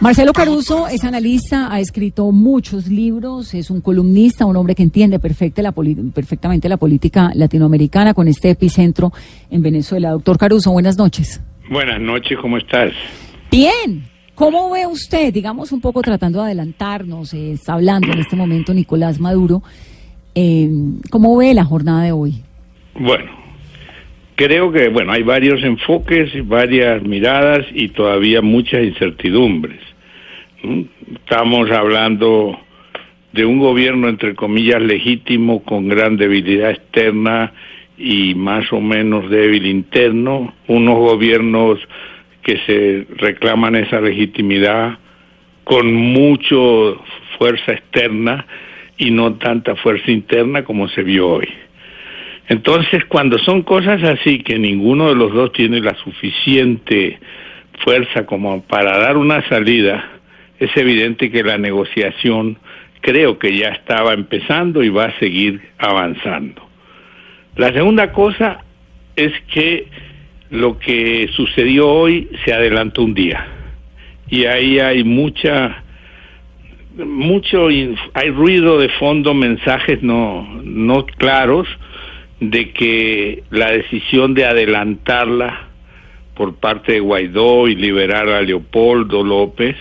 Marcelo Caruso es analista, ha escrito muchos libros, es un columnista, un hombre que entiende perfecta la perfectamente la política latinoamericana con este epicentro en Venezuela. Doctor Caruso, buenas noches. Buenas noches, ¿cómo estás? Bien. ¿Cómo ve usted, digamos un poco tratando de adelantarnos, eh, está hablando en este momento Nicolás Maduro, eh, ¿cómo ve la jornada de hoy? Bueno, Creo que, bueno, hay varios enfoques, varias miradas y todavía muchas incertidumbres. Estamos hablando de un gobierno, entre comillas, legítimo, con gran debilidad externa y más o menos débil interno, unos gobiernos que se reclaman esa legitimidad con mucha fuerza externa y no tanta fuerza interna como se vio hoy. Entonces, cuando son cosas así, que ninguno de los dos tiene la suficiente fuerza como para dar una salida, es evidente que la negociación creo que ya estaba empezando y va a seguir avanzando. La segunda cosa es que lo que sucedió hoy se adelantó un día y ahí hay mucha mucho hay ruido de fondo, mensajes no no claros de que la decisión de adelantarla por parte de Guaidó y liberar a Leopoldo López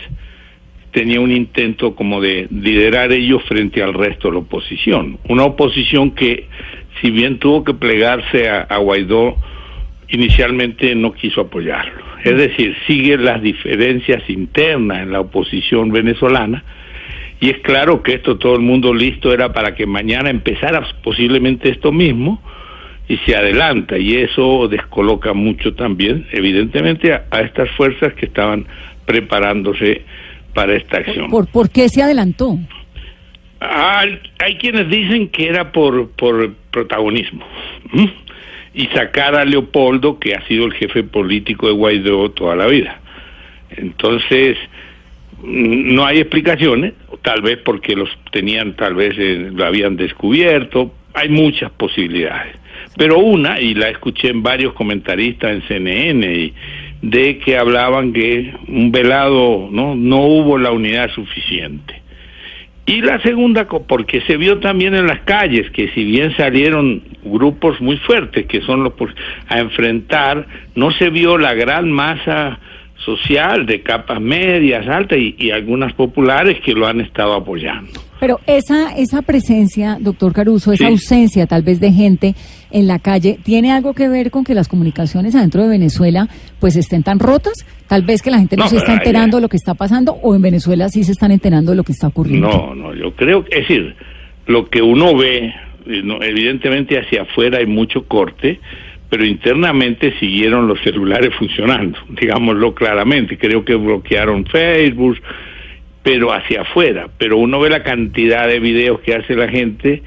tenía un intento como de liderar ellos frente al resto de la oposición. Una oposición que, si bien tuvo que plegarse a, Guaidó, inicialmente no quiso apoyarlo. Es decir, sigue las diferencias internas en la oposición venezolana, y es claro que esto todo el mundo listo era para que mañana empezara posiblemente esto mismo y se adelanta y eso descoloca mucho también, evidentemente, a, estas fuerzas que estaban preparándose para esta acción. ¿Por, por qué se adelantó? hay, hay quienes dicen que era por, por protagonismo y sacar a Leopoldo, que ha sido el jefe político de Guaidó toda la vida. Entonces, no hay explicaciones, tal vez porque los tenían, tal vez eh, lo habían descubierto, hay muchas posibilidades. Pero una, y la escuché en varios comentaristas en CNN, y, de que hablaban que un velado no, no hubo la unidad suficiente. Y la segunda, porque se vio también en las calles que si bien salieron grupos muy fuertes, que son los a enfrentar, no se vio la gran masa social de capas medias, altas y, algunas populares que lo han estado apoyando. Pero esa, esa presencia, doctor Caruso, esa ausencia tal vez de gente en la calle, ¿tiene algo que ver con que las comunicaciones adentro de Venezuela pues estén tan rotas? Tal vez que la gente no, se está enterando de lo que está pasando o en Venezuela sí se están enterando de lo que está ocurriendo. No, no, yo creo, es decir, lo que uno ve, evidentemente hacia afuera hay mucho corte, pero internamente siguieron los celulares funcionando, digámoslo claramente. Creo que bloquearon Facebook, pero hacia afuera. Pero uno ve la cantidad de videos que hace la gente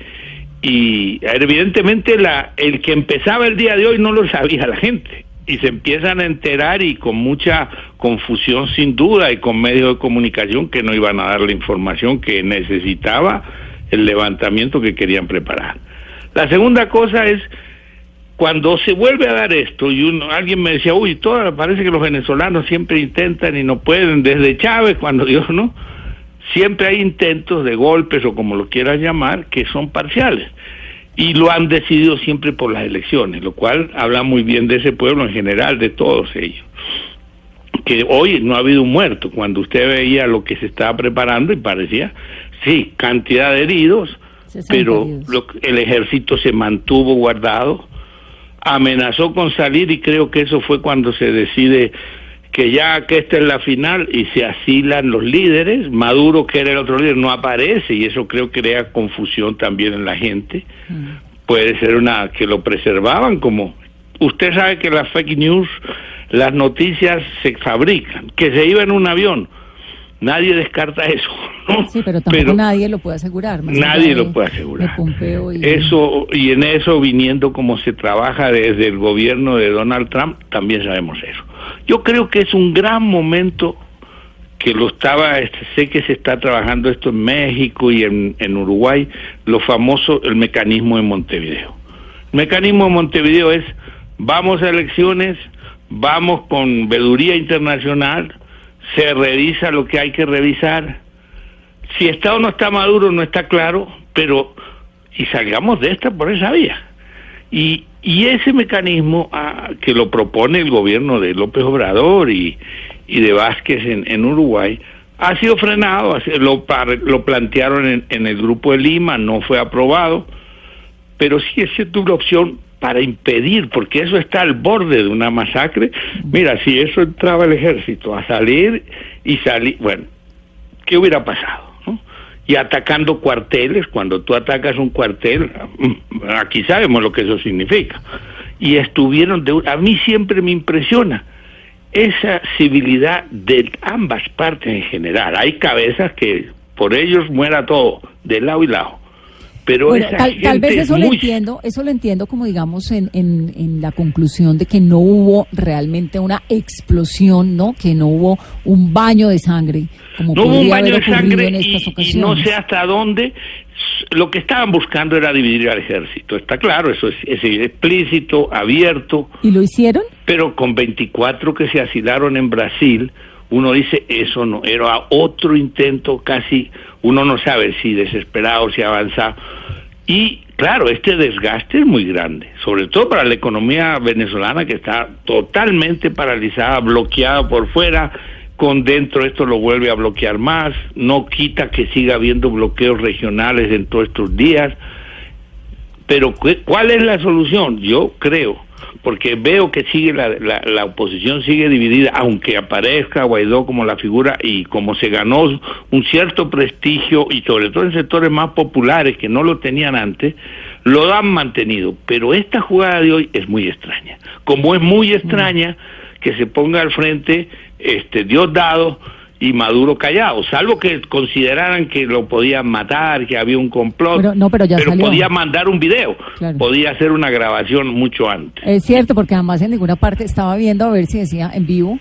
y evidentemente la, el que empezaba el día de hoy no lo sabía la gente y se empiezan a enterar y con mucha confusión sin duda y con medios de comunicación que no iban a dar la información que necesitaba el levantamiento que querían preparar. La segunda cosa es cuando se vuelve a dar esto y uno, alguien me decía, uy, todo, parece que los venezolanos siempre intentan y no pueden, desde Chávez, cuando Dios no, siempre hay intentos de golpes o como lo quieras llamar, que son parciales. Y lo han decidido siempre por las elecciones, lo cual habla muy bien de ese pueblo en general, de todos ellos. Que hoy no ha habido un muerto, cuando usted veía lo que se estaba preparando y parecía, sí, cantidad de heridos, pero el ejército se mantuvo guardado, amenazó con salir y creo que eso fue cuando se decide que ya que esta es la final y se asilan los líderes, Maduro, que era el otro líder, no aparece y eso creo que crea confusión también en la gente. Mm. Puede ser una que lo preservaban como usted sabe que las fake news, las noticias se fabrican, que se iba en un avión. Nadie descarta eso. Sí, pero tampoco nadie lo puede asegurar. nadie lo puede asegurar. Eso y en eso viniendo como se trabaja desde el gobierno de Donald Trump, también sabemos eso. Yo creo que es un gran momento que lo estaba, este, sé que se está trabajando esto en México y en, en Uruguay, lo famoso, el mecanismo de Montevideo. El mecanismo de Montevideo es, vamos a elecciones, vamos con veduría internacional, se revisa lo que hay que revisar. Si está o no está maduro no está claro, pero y salgamos de esta por esa vía. Y, y ese mecanismo ah, que lo propone el gobierno de López Obrador y, y de Vázquez en, en Uruguay ha sido frenado, lo, lo plantearon en, en, el grupo de Lima, no fue aprobado, pero sí es una opción para impedir, porque eso está al borde de una masacre. Mira, si eso entraba el ejército a salir y salir, bueno, ¿qué hubiera pasado? Y atacando cuarteles, cuando tú atacas un cuartel, aquí sabemos lo que eso significa. Y estuvieron, de, a mí siempre me impresiona esa civilidad de ambas partes en general. Hay cabezas que por ellos muera todo, de lado y lado pero tal, vez eso lo entiendo, eso lo entiendo como digamos en, en, en, la conclusión de que no hubo realmente una explosión, ¿no? Que no hubo un baño de sangre, como no hubo un baño de sangre en estas ocasiones. y no sé hasta dónde. Lo que estaban buscando era dividir al ejército, está claro, eso es, es explícito, abierto. ¿Y lo hicieron? Pero con 24 que se asilaron en Brasil, uno dice eso no, era otro intento casi, uno no sabe si desesperado, si avanzado y claro, este desgaste es muy grande, sobre todo para la economía venezolana que está totalmente paralizada, bloqueada por fuera, con dentro esto lo vuelve a bloquear más, no quita que siga habiendo bloqueos regionales en todos estos días. Pero ¿cuál es la solución? Yo creo porque veo que sigue la, la, oposición sigue dividida, aunque aparezca Guaidó como la figura y como se ganó un cierto prestigio y sobre todo en sectores más populares que no lo tenían antes, lo han mantenido. Pero esta jugada de hoy es muy extraña. Como es muy extraña que se ponga al frente este Diosdado y Maduro callado, salvo que consideraran que lo podían matar, que había un complot, pero, no, pero, ya podía mandar un video, podía hacer una grabación mucho antes. Es cierto, porque además en ninguna parte estaba viendo a ver si decía en vivo,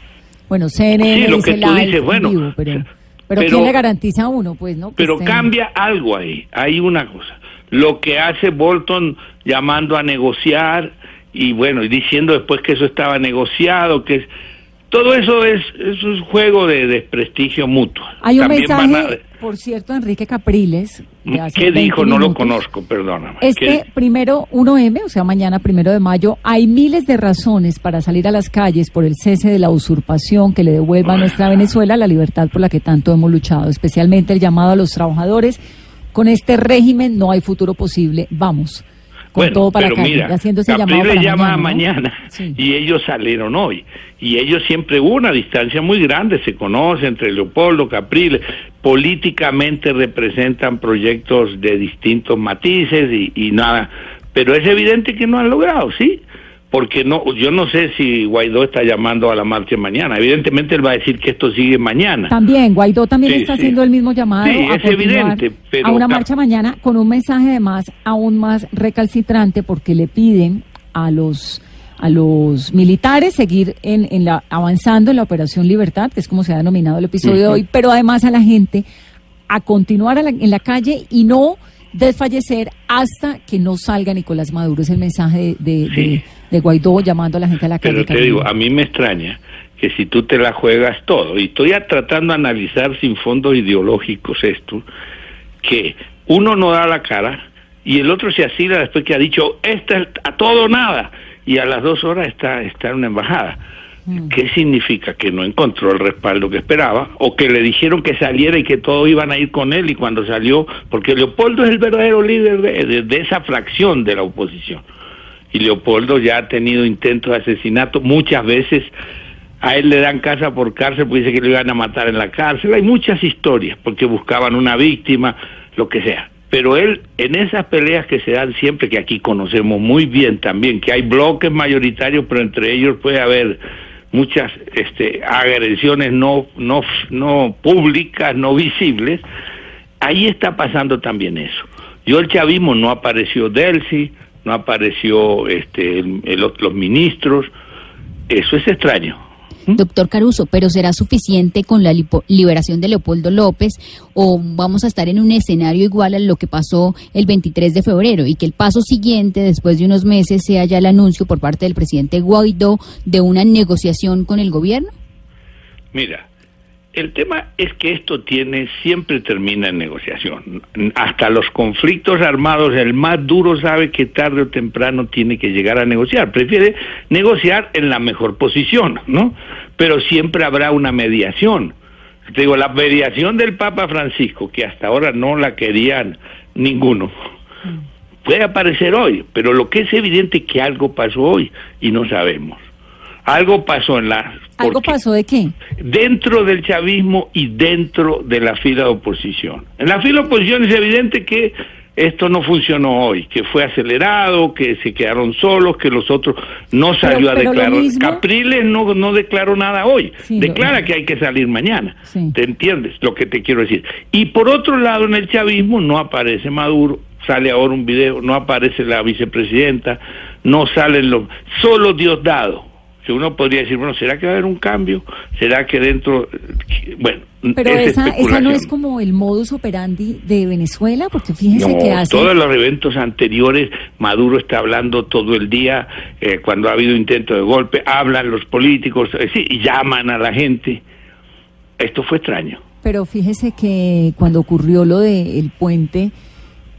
bueno, CNN lo que tú dices, bueno, pero, pero, ¿quién le garantiza a uno? Pues no. pero cambia algo ahí, hay una cosa, lo que hace Bolton llamando a negociar y bueno, y diciendo después que eso estaba negociado, que es todo eso es, es un juego de desprestigio mutuo. Hay un mensaje, por cierto, Enrique Capriles. ¿Qué dijo? No lo conozco, perdóname. Este primero 1M, o sea, mañana primero de mayo, hay miles de razones para salir a las calles por el cese de la usurpación que le devuelva a nuestra Venezuela la libertad por la que tanto hemos luchado, especialmente el llamado a los trabajadores. Con este régimen no hay futuro posible. Vamos bueno, pero mira, llama mañana, y ellos salieron hoy. Y ellos siempre hubo una distancia muy grande, se conoce entre Leopoldo, Capriles, políticamente representan proyectos de distintos matices y, y nada. Pero es evidente que no han logrado, ¿sí? Porque no, yo no sé si Guaidó está llamando a la marcha mañana. Evidentemente él va a decir que esto sigue mañana. También, Guaidó también está haciendo el mismo llamado a, es evidente, a una marcha mañana con un mensaje además aún más recalcitrante porque le piden a los a los militares seguir en, en la, avanzando en la operación Libertad, que es como se ha denominado el episodio de hoy, pero además a la gente a continuar en la calle y no desfallecer hasta que no salga Nicolás Maduro. Es el mensaje de, de, Guaidó llamando a la gente a la calle. Pero te digo, a mí me extraña que si tú te la juegas todo, y estoy tratando de analizar sin fondos ideológicos esto, que uno no da la cara y el otro se asila después que ha dicho, esta es a todo nada, y a las dos horas está, está en una embajada. Mm. ¿Qué significa? Que no encontró el respaldo que esperaba o que le dijeron que saliera y que todos iban a ir con él y cuando salió, porque Leopoldo es el verdadero líder de, esa fracción de la oposición. Y Leopoldo ya ha tenido intentos de asesinato muchas veces. A él le dan casa por cárcel porque dice que lo iban a matar en la cárcel. Hay muchas historias porque buscaban una víctima, lo que sea. Pero él, en esas peleas que se dan siempre, que aquí conocemos muy bien también, que hay bloques mayoritarios, pero entre ellos puede haber muchas este, agresiones no, no, no públicas, no visibles, ahí está pasando también eso. Yo el chavismo no apareció Delcy, no apareció este, los ministros, eso es extraño. Doctor Caruso, ¿pero será suficiente con la liberación de Leopoldo López o vamos a estar en un escenario igual a lo que pasó el 23 de febrero y que el paso siguiente, después de unos meses, sea ya el anuncio por parte del presidente Guaidó de una negociación con el gobierno? Mira, el tema es que esto tiene, siempre termina en negociación. Hasta los conflictos armados, el más duro sabe que tarde o temprano tiene que llegar a negociar. Prefiere negociar en la mejor posición, ¿no? Pero siempre habrá una mediación. Te digo, la mediación del Papa Francisco, que hasta ahora no la querían ninguno, puede aparecer hoy, pero lo que es evidente es que algo pasó hoy y no sabemos. Algo pasó en la... ¿Algo pasó de qué? Dentro del chavismo y dentro de la fila de oposición. En la fila de oposición es evidente que esto no funcionó hoy, que fue acelerado, que se quedaron solos, que los otros no salió a declarar. Capriles no, no declaró nada hoy, declara que hay que salir mañana. ¿Te entiendes lo que te quiero decir? Y por otro lado, en el chavismo no aparece Maduro, sale ahora un video, no aparece la vicepresidenta, no salen los... Solo Diosdado que uno podría decir, bueno, ¿será que va a haber un cambio? ¿Será que dentro, bueno, pero esa, esa no es como el modus operandi de Venezuela, porque fíjense que hace... todos los eventos anteriores, Maduro está hablando todo el día, eh, cuando ha habido intento de golpe, hablan los políticos, eh, sí, llaman a la gente. Esto fue extraño. Pero fíjese que cuando ocurrió lo del puente,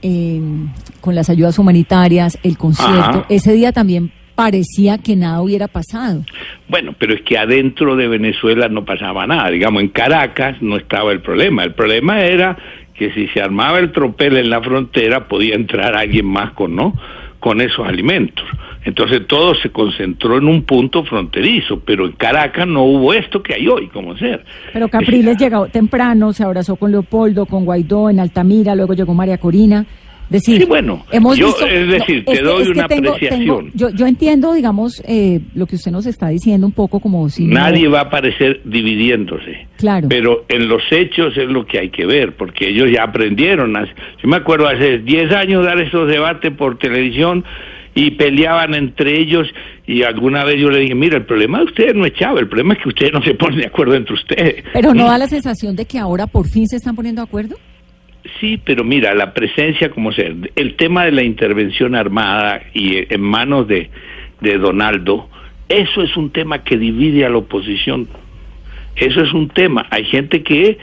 eh, con las ayudas humanitarias, el concierto, ese día también parecía que nada hubiera pasado. Bueno, pero es que adentro de Venezuela no pasaba nada. Digamos, en Caracas no estaba el problema. El problema era que si se armaba el tropel en la frontera podía entrar alguien más con, ¿no? con esos alimentos. Entonces todo se concentró en un punto fronterizo, pero en Caracas no hubo esto que hay hoy, como ser. Pero Capriles llegó temprano, se abrazó con Leopoldo, con Guaidó en Altamira, luego llegó María Corina sí, bueno, hemos yo, es decir, te doy una apreciación. yo, yo entiendo, digamos, eh, lo que usted nos está diciendo un poco como si... Nadie va a aparecer dividiéndose. Claro. Pero en los hechos es lo que hay que ver, porque ellos ya aprendieron. Yo me acuerdo hace 10 años dar esos debates por televisión y peleaban entre ellos y alguna vez yo le dije, mira, el problema de ustedes no es Chávez, el problema es que ustedes no se ponen de acuerdo entre ustedes. Pero ¿no da la sensación de que ahora por fin se están poniendo de acuerdo? Sí, pero mira, la presencia, como sea, el tema de la intervención armada y en manos de, de Donaldo, eso es un tema que divide a la oposición. Eso es un tema. Hay gente que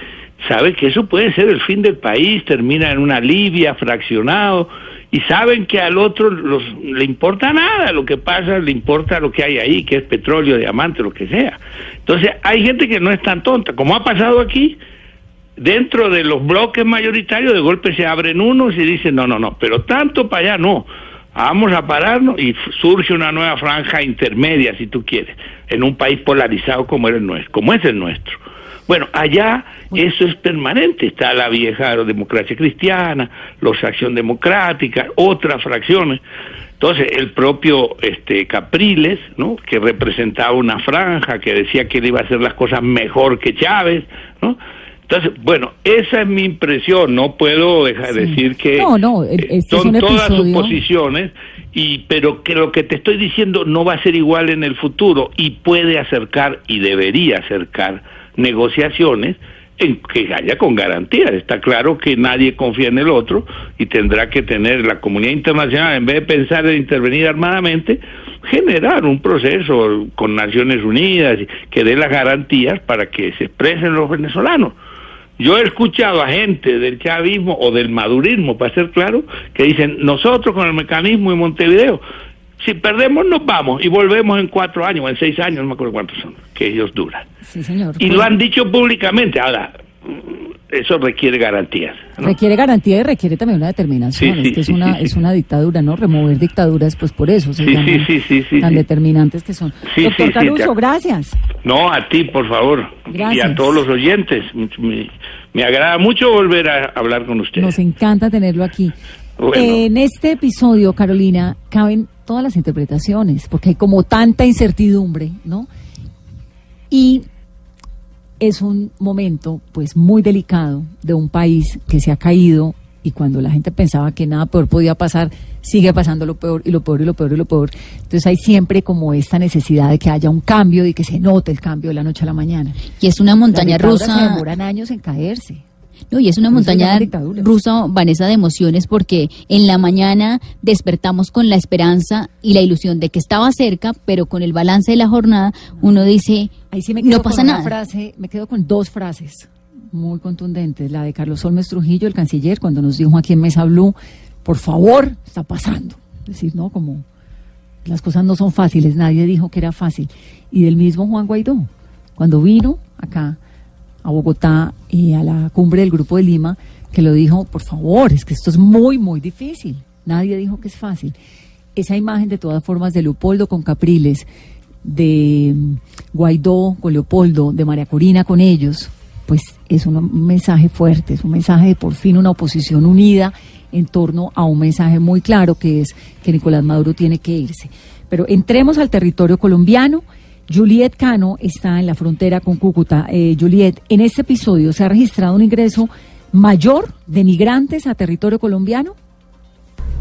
sabe que eso puede ser el fin del país, termina en una Libia fraccionado y saben que al otro los, le importa nada lo que pasa, le importa lo que hay ahí, que es petróleo, diamante, lo que sea. Entonces hay gente que no es tan tonta, como ha pasado aquí, dentro de los bloques mayoritarios de golpe se abren unos y dicen, no, no, no, pero tanto para allá no. Vamos a pararnos y surge una nueva franja intermedia, si tú quieres, en un país polarizado como, el nuestro, como es el nuestro. Bueno, allá eso es permanente. Está la vieja democracia cristiana, los Acción Democrática, otras fracciones. Entonces, el propio este, Capriles, ¿no? que representaba una franja, que decía que él iba a hacer las cosas mejor que Chávez, ¿no? Entonces, bueno, esa es mi impresión, no puedo dejar de decir que no, no, eh, son todas suposiciones, y, pero que lo que te estoy diciendo no va a ser igual en el futuro y puede acercar y debería acercar negociaciones en que haya con garantías. Está claro que nadie confía en el otro y tendrá que tener la comunidad internacional, en vez de pensar en intervenir armadamente, generar un proceso con Naciones Unidas que dé las garantías para que se expresen los venezolanos. Yo he escuchado a gente del chavismo o del madurismo, para ser claro, que dicen, nosotros con el mecanismo de Montevideo, si perdemos nos vamos y volvemos en cuatro años, en seis años, no me acuerdo cuántos son, que ellos duran. Sí, señor. Y lo han dicho públicamente. Ahora, eso requiere garantías. Requiere garantía y requiere también una determinación. es que es una, es una dictadura, ¿no? Remover dictaduras, pues por eso se tan determinantes que son. Doctor Caruso, gracias. No, a ti, por favor. Y a todos los oyentes. Me, agrada mucho volver a hablar con usted. Nos encanta tenerlo aquí. En este episodio, Carolina, caben todas las interpretaciones, porque hay como tanta incertidumbre, ¿no? Y es un momento pues muy delicado de un país que se ha caído y cuando la gente pensaba que nada peor podía pasar, sigue pasando lo peor y lo peor y lo peor y lo peor. Entonces hay siempre como esta necesidad de que haya un cambio y que se note el cambio de la noche a la mañana. Y es una montaña rusa. Demoran años en caerse. No, y es una montaña rusa, Vanessa, de emociones porque en la mañana despertamos con la esperanza y la ilusión de que estaba cerca, pero con el balance de la jornada uno dice, Ahí sí me quedo no pasa con nada. Frase, me quedo con dos frases muy contundentes. La de Carlos Olmes Trujillo, el canciller, cuando nos dijo aquí en Mesa Blue, por favor, está pasando. Es decir, ¿no? Como las cosas no son fáciles, nadie dijo que era fácil. Y del mismo Juan Guaidó, cuando vino acá a Bogotá y a la cumbre del Grupo de Lima, que lo dijo, por favor, es que esto es muy, muy difícil. Nadie dijo que es fácil. Esa imagen de todas formas de Leopoldo con Capriles, de Guaidó con Leopoldo, de María Corina con ellos, pues es un mensaje fuerte, es un mensaje de por fin una oposición unida en torno a un mensaje muy claro que es que Nicolás Maduro tiene que irse. Pero entremos al territorio colombiano. Juliet Cano está en la frontera con Cúcuta. Eh, Juliet, en este episodio se ha registrado un ingreso mayor de migrantes a territorio colombiano.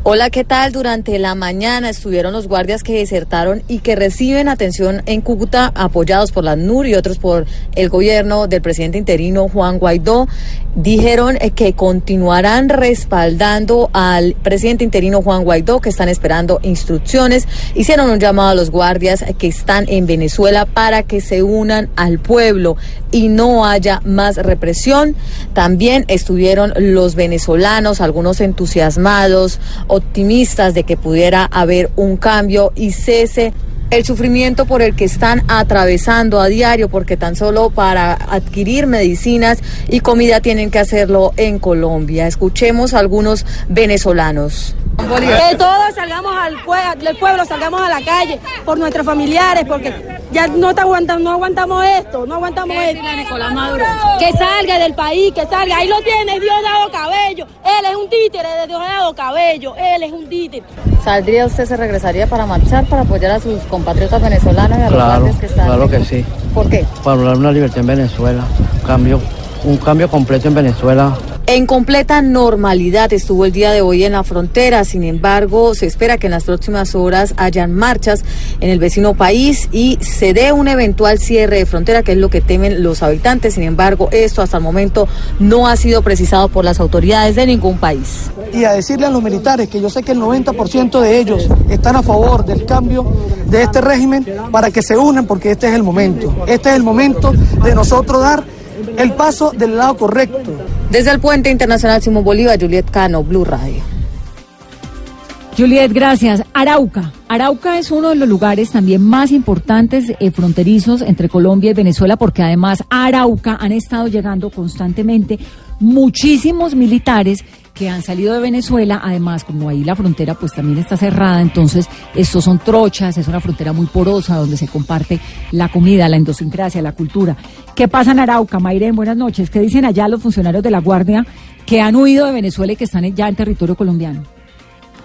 Hola, ¿qué tal? Durante la mañana estuvieron los guardias que desertaron y que reciben atención en Cúcuta, apoyados por la NUR y otros por el gobierno del presidente interino Juan Guaidó. Dijeron eh, que continuarán respaldando al presidente interino Juan Guaidó, que están esperando instrucciones. Hicieron un llamado a los guardias que están en Venezuela para que se unan al pueblo y no haya más represión. También estuvieron los venezolanos, algunos entusiasmados optimistas de que pudiera haber un cambio y cese el sufrimiento por el que están atravesando a diario, porque tan solo para adquirir medicinas y comida tienen que hacerlo en Colombia. Escuchemos a algunos venezolanos. Que todos salgamos al, del pueblo, salgamos a la calle por nuestros familiares, porque ya no, te aguantamos, no aguantamos esto, no aguantamos esto. Que salga del país, que salga. Ahí lo tiene Dios dado cabello. Él es un títere de Dios dado cabello. Él es un títere. ¿Saldría usted, se regresaría para marchar, para apoyar a sus compatriotas venezolanos y a claro, los que están? Claro que sí. ¿Por qué? Para hablar una libertad en Venezuela, cambio, un cambio completo en Venezuela en completa normalidad estuvo el día de hoy en la frontera, sin embargo, se espera que en las próximas horas hayan marchas en el vecino país y se dé un eventual cierre de frontera, que es lo que temen los habitantes. Sin embargo, esto hasta el momento no ha sido precisado por las autoridades de ningún país. Y a decirle a los militares que yo sé que el 90% de ellos están a favor del cambio de este régimen para que se unan porque este es el momento. Este es el momento de nosotros dar el paso del lado correcto. Desde el Puente Internacional Simón Bolívar, Juliet Cano, Blue Radio. Juliet, gracias. Arauca. Arauca es uno de los lugares también más importantes eh, fronterizos entre Colombia y Venezuela porque además a Arauca han estado llegando constantemente muchísimos militares que han salido de Venezuela, además como ahí la frontera pues también está cerrada, entonces estos son trochas, es una frontera muy porosa donde se comparte la comida, la idiosincrasia, la cultura. ¿Qué pasa en Arauca? Mayren, buenas noches. ¿Qué dicen allá los funcionarios de la Guardia que han huido de Venezuela y que están ya en territorio colombiano?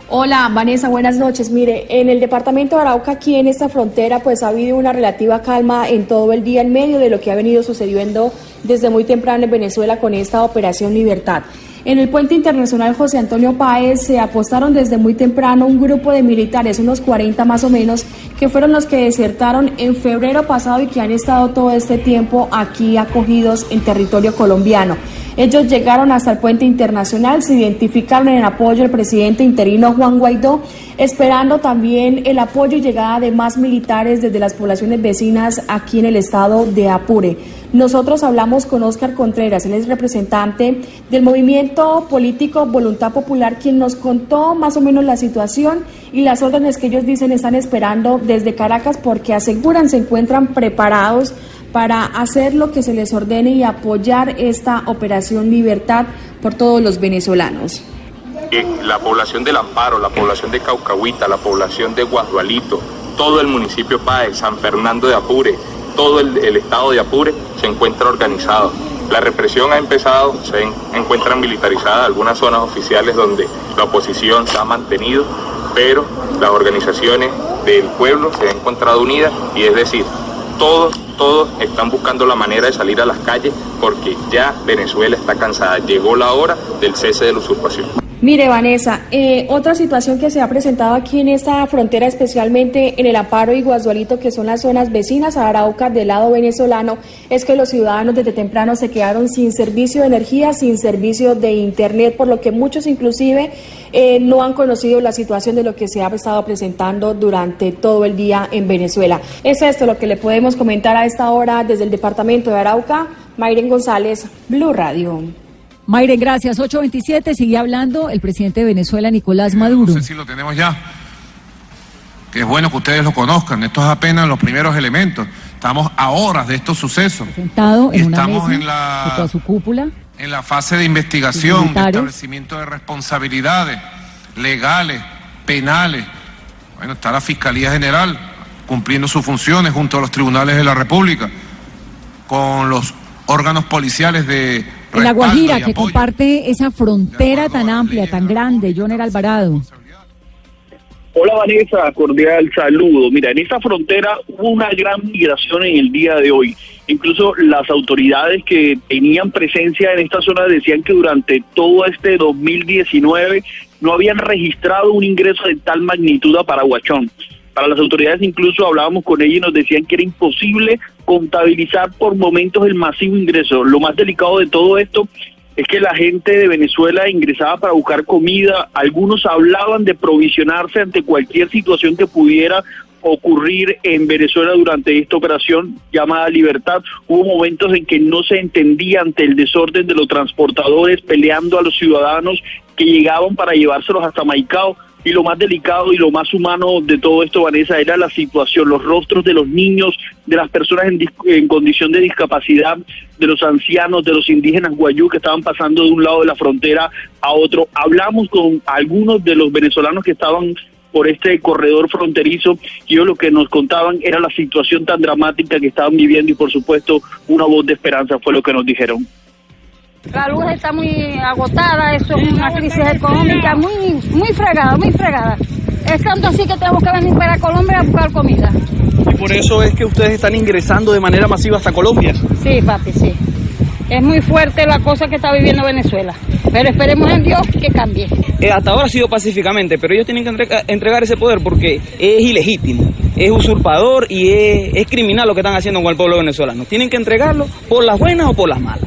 Hola, Vanessa, buenas noches. Mire, en el departamento de Arauca, aquí en esta frontera, pues ha habido una relativa calma en todo el día en medio de lo que ha venido sucediendo desde muy temprano en Venezuela con esta operación Libertad. En el puente internacional José Antonio Páez se apostaron desde muy temprano un grupo de militares, unos 40 más o menos, que fueron los que desertaron en febrero pasado y que han estado todo este tiempo aquí acogidos en territorio colombiano. Ellos llegaron hasta el puente internacional, se identificaron en apoyo al presidente interino Juan Guaidó, esperando también el apoyo y llegada de más militares desde las poblaciones vecinas aquí en el estado de Apure. Nosotros hablamos con Óscar Contreras, él es representante del movimiento político Voluntad Popular, quien nos contó más o menos la situación y las órdenes que ellos dicen están esperando desde Caracas porque aseguran se encuentran preparados para hacer lo que se les ordene y apoyar esta operación Libertad por todos los venezolanos. La población del Amparo, la población de Caucahuita, la población de Guadualito, todo el municipio Páez, San Fernando de Apure, todo el, estado de Apure se encuentra organizado. La represión ha empezado, se encuentran militarizadas algunas zonas oficiales donde la oposición se ha mantenido, pero las organizaciones del pueblo se han encontrado unidas y es decir, todos todos están buscando la manera de salir a las calles porque ya Venezuela está cansada. Llegó la hora del cese de la usurpación. Mire, Vanessa, eh, otra situación que se ha presentado aquí en esta frontera, especialmente en el Amparo y Guazualito, que son las zonas vecinas a Arauca del lado venezolano, es que los ciudadanos desde temprano se quedaron sin servicio de energía, sin servicio de Internet, por lo que muchos inclusive eh, no han conocido la situación de lo que se ha estado presentando durante todo el día en Venezuela. Es esto lo que le podemos comentar a esta hora desde el departamento de Arauca. Mayren González, Blue Radio. Mayre, gracias. 827, sigue hablando el presidente de Venezuela, Nicolás Maduro. No sé si lo tenemos ya. Que es bueno que ustedes lo conozcan. Estos es apenas los primeros elementos. Estamos a horas de estos sucesos. Sentado en y una estamos mesa, en la, junto a su cúpula. en la fase de investigación, de establecimiento de responsabilidades legales, penales. Bueno, está la Fiscalía General cumpliendo sus funciones junto a los tribunales de la República, con los órganos policiales de En La Guajira, que comparte esa frontera tan amplia, tan grande, Joner Alvarado. Hola Vanessa, cordial saludo. Mira, en esta frontera hubo una gran migración en el día de hoy. Incluso las autoridades que tenían presencia en esta zona decían que durante todo este 2019 no habían registrado un ingreso de tal magnitud a Paraguachón. Para las autoridades incluso hablábamos con ellas y nos decían que era imposible contabilizar por momentos el masivo ingreso. Lo más delicado de todo esto es que la gente de Venezuela ingresaba para buscar comida, algunos hablaban de provisionarse ante cualquier situación que pudiera ocurrir en Venezuela durante esta operación llamada Libertad. Hubo momentos en que no se entendía ante el desorden de los transportadores peleando a los ciudadanos que llegaban para llevárselos hasta Maicao. Y lo más delicado y lo más humano de todo esto, Vanessa, era la situación, los rostros de los niños, de las personas en, en condición de discapacidad, de los ancianos, de los indígenas guayú que estaban pasando de un lado de la frontera a otro. Hablamos con algunos de los venezolanos que estaban por este corredor fronterizo y ellos lo que nos contaban era la situación tan dramática que estaban viviendo y por supuesto una voz de esperanza fue lo que nos dijeron. La luz está muy agotada, eso es una crisis económica muy, muy fregada, muy fregada. Es tanto así que tenemos que venir para Colombia a buscar comida. Y por eso es que ustedes están ingresando de manera masiva hasta Colombia. Sí, papi, sí. Es muy fuerte la cosa que está viviendo Venezuela. Pero esperemos en Dios que cambie. Eh, hasta ahora ha sido pacíficamente, pero ellos tienen que entrega- entregar ese poder porque es ilegítimo, es usurpador y es, es criminal lo que están haciendo con el pueblo venezolano. Tienen que entregarlo por las buenas o por las malas.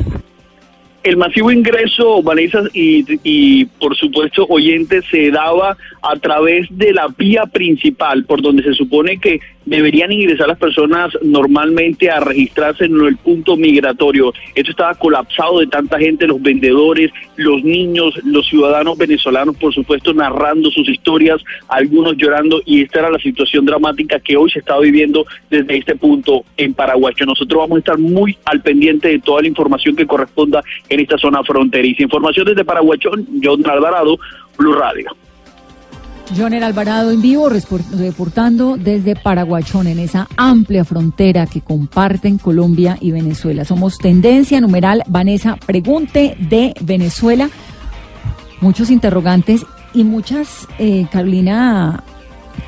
El masivo ingreso, Vanessa, y, y por supuesto oyentes, se daba a través de la vía principal, por donde se supone que deberían ingresar las personas normalmente a registrarse en el punto migratorio. Esto estaba colapsado de tanta gente, los vendedores, los niños, los ciudadanos venezolanos, por supuesto, narrando sus historias, algunos llorando, y esta era la situación dramática que hoy se está viviendo desde este punto en Paraguacho. Nosotros vamos a estar muy al pendiente de toda la información que corresponda en esta zona fronteriza. Información desde Paraguachón, John Alvarado, Blue Radio. Joner Alvarado en vivo, reportando desde Paraguachón, en esa amplia frontera que comparten Colombia y Venezuela. Somos tendencia numeral. Vanessa, pregunte de Venezuela. Muchos interrogantes y muchas, eh, Carolina,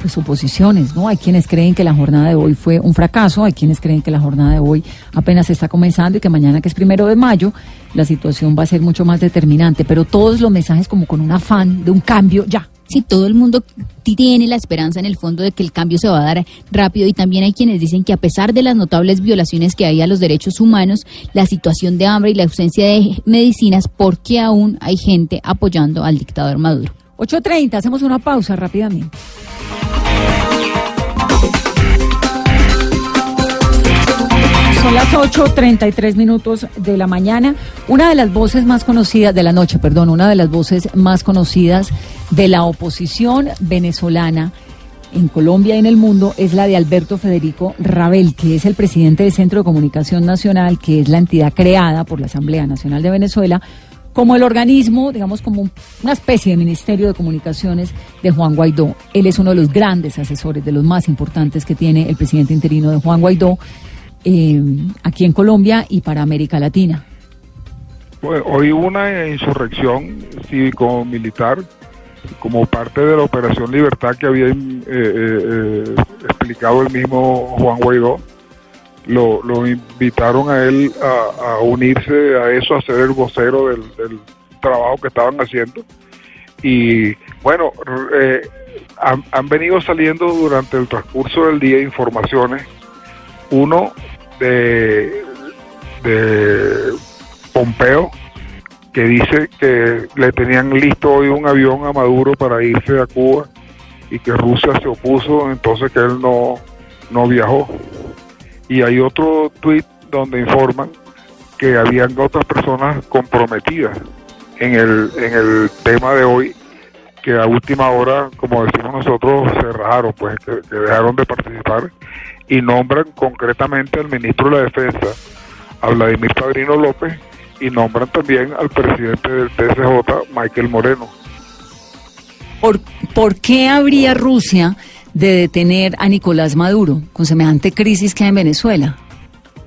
pues oposiciones, ¿no? Hay quienes creen que la jornada de hoy fue un fracaso, hay quienes creen que la jornada de hoy apenas está comenzando y que mañana, que es primero de mayo, la situación va a ser mucho más determinante. Pero todos los mensajes como con un afán de un cambio ya. Sí, todo el mundo tiene la esperanza en el fondo de que el cambio se va a dar rápido y también hay quienes dicen que a pesar de las notables violaciones que hay a los derechos humanos, la situación de hambre y la ausencia de medicinas, porque aún hay gente apoyando al dictador Maduro. 8.30, hacemos una pausa rápidamente. Son las 8.33 minutos de la mañana. Una de las voces más conocidas, de la noche, perdón, una de las voces más conocidas de la oposición venezolana en Colombia y en el mundo es la de Alberto Federico Rabel, que es el presidente del Centro de Comunicación Nacional, que es la entidad creada por la Asamblea Nacional de Venezuela como el organismo, digamos, como un- una especie de Ministerio de Comunicaciones de Juan Guaidó. Él es uno de los grandes asesores, de los más importantes que tiene el presidente interino de Juan Guaidó eh, aquí en Colombia y para América Latina. Hoy hubo una insurrección cívico-militar como parte de la Operación Libertad que había eh, eh, eh, explicado el mismo Juan Guaidó. Lo, lo invitaron a él a, unirse a eso, a ser el vocero del, trabajo que estaban haciendo. Y bueno, eh, han, venido saliendo durante el transcurso del día informaciones. Uno de, de Pompeo, que dice que le tenían listo hoy un avión a Maduro para irse a Cuba y que Rusia se opuso, entonces que él no, no viajó. Y hay otro tuit donde informan que habían otras personas comprometidas en el, en el tema de hoy que a última hora, como decimos nosotros, se rajaron, pues que, dejaron de participar y nombran concretamente al ministro de la Defensa, a Vladimir Padrino López, y nombran también al presidente del TSJ, Michael Moreno. ¿Por, ¿Por qué habría Rusia de detener a Nicolás Maduro con semejante crisis que hay en Venezuela?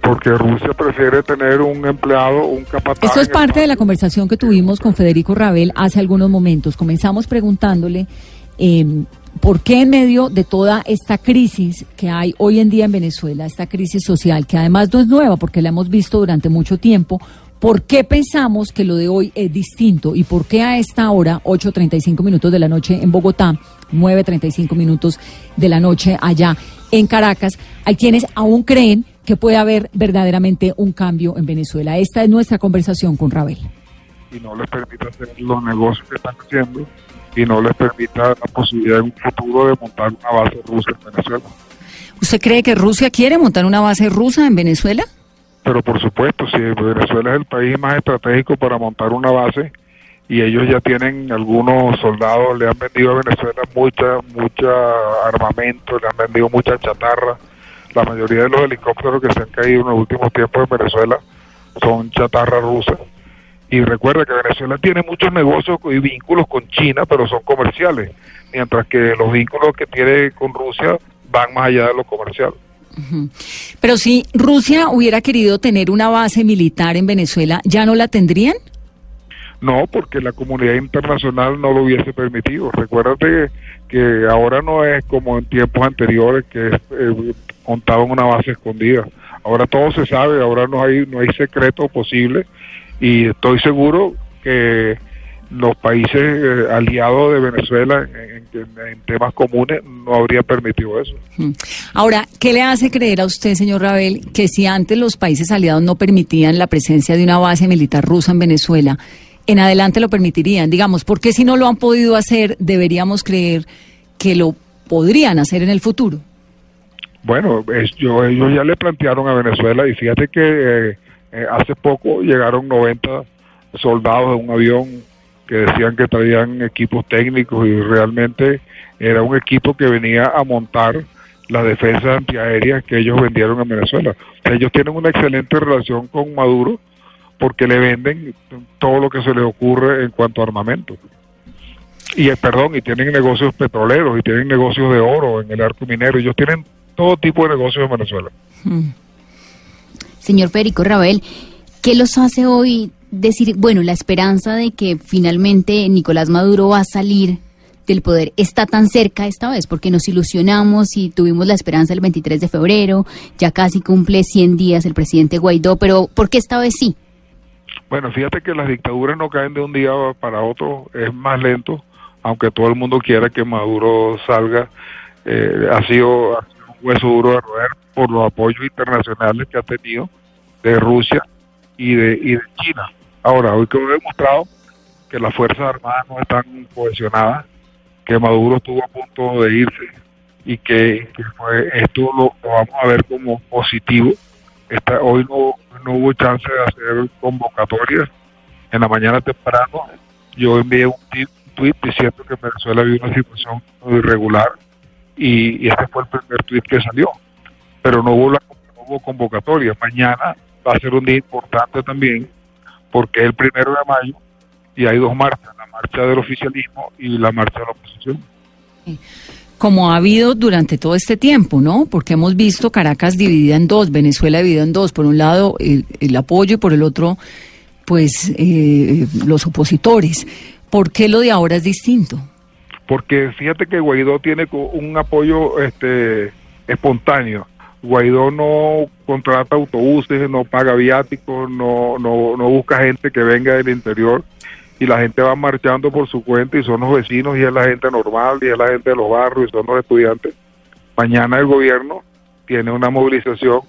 porque Rusia prefiere tener un empleado, un capataz. Esto es parte de la conversación que tuvimos con Federico Rabel hace algunos momentos. Comenzamos preguntándole em, por qué en medio de toda esta crisis que hay hoy en día en Venezuela, esta crisis social, que además no es nueva porque la hemos visto durante mucho tiempo, ¿Por qué pensamos que lo de hoy es distinto? ¿Y por qué a esta hora, 8.35 minutos de la noche en Bogotá, 9.35 minutos de la noche allá en Caracas, hay quienes aún creen que puede haber verdaderamente un cambio en Venezuela? Esta es nuestra conversación con Rabel. Y no les permite hacer los negocios que están haciendo y no les permita la posibilidad en un futuro de montar una base rusa en Venezuela. ¿Usted cree que Rusia quiere montar una base rusa en Venezuela? Pero por supuesto, si Venezuela es el país más estratégico para montar una base y ellos ya tienen algunos soldados, le han vendido a Venezuela mucha, mucha armamento, le han vendido mucha chatarra. La mayoría de los helicópteros que se han caído en los últimos tiempos en Venezuela son chatarra rusa. Y recuerda que Venezuela tiene muchos negocios y vínculos con China, pero son comerciales, mientras que los vínculos que tiene con Rusia van más allá de lo comercial. Pero si Rusia hubiera querido tener una base militar en Venezuela, ¿ya no la tendrían? No, porque la comunidad internacional no lo hubiese permitido. Recuérdate que ahora no es como en tiempos anteriores que eh, contaban una base escondida. Ahora todo se sabe, ahora no hay no hay secreto posible y estoy seguro que los países eh, aliados de Venezuela en, temas comunes no habría permitido eso. Hmm. Ahora, ¿qué le hace creer a usted, señor Rabel, que si antes los países aliados no permitían la presencia de una base militar rusa en Venezuela, en adelante lo permitirían? Digamos, ¿por qué si no lo han podido hacer, deberíamos creer que lo podrían hacer en el futuro? Bueno, yo, ellos ya le plantearon a Venezuela y fíjate que eh, eh, hace poco llegaron 90 soldados en un avión que decían que traían equipos técnicos y realmente era un equipo que venía a montar la defensa antiaérea que ellos vendieron en Venezuela. ellos tienen una excelente relación con Maduro porque le venden todo lo que se les ocurre en cuanto a armamento. Y eh, perdón, y tienen negocios petroleros y tienen negocios de oro en el arco minero. Ellos tienen todo tipo de negocios en Venezuela. Hmm. Señor Federico Rabel, ¿qué los hace hoy decir, bueno, la esperanza de que finalmente Nicolás Maduro va a salir del poder está tan cerca esta vez, porque nos ilusionamos y tuvimos la esperanza el 23 de febrero, ya casi cumple 100 días el presidente Guaidó, pero ¿por qué esta vez sí? Bueno, fíjate que las dictaduras no caen de un día para otro, es más lento, aunque todo el mundo quiera que Maduro salga, eh, ha, sido, ha sido un hueso duro de roer por los apoyos internacionales que ha tenido de Rusia y de, y de China. Ahora, hoy que he demostrado que las Fuerzas Armadas no están cohesionadas, que Maduro estuvo a punto de irse y que, fue, esto lo, vamos a ver como positivo. Esta, hoy no, no hubo chance de hacer convocatorias. En la mañana temprano yo envié un tweet diciendo que Venezuela había una situación irregular y, este fue el primer tweet que salió. Pero no hubo, la, no hubo convocatoria. Mañana va a ser un día importante también porque es el primero de mayo y hay dos marchas, la marcha del oficialismo y la marcha de la oposición. Como ha habido durante todo este tiempo, ¿no? Porque hemos visto Caracas dividida en dos, Venezuela dividida en dos. Por un lado, el, apoyo y por el otro, pues, eh, los opositores. ¿Por qué lo de ahora es distinto? Porque fíjate que Guaidó tiene un apoyo este, espontáneo. Guaidó no contrata autobuses, no paga viáticos, no, no, no busca gente que venga del interior y la gente va marchando por su cuenta y son los vecinos y es la gente normal y es la gente de los barrios y son los estudiantes. Mañana el gobierno tiene una movilización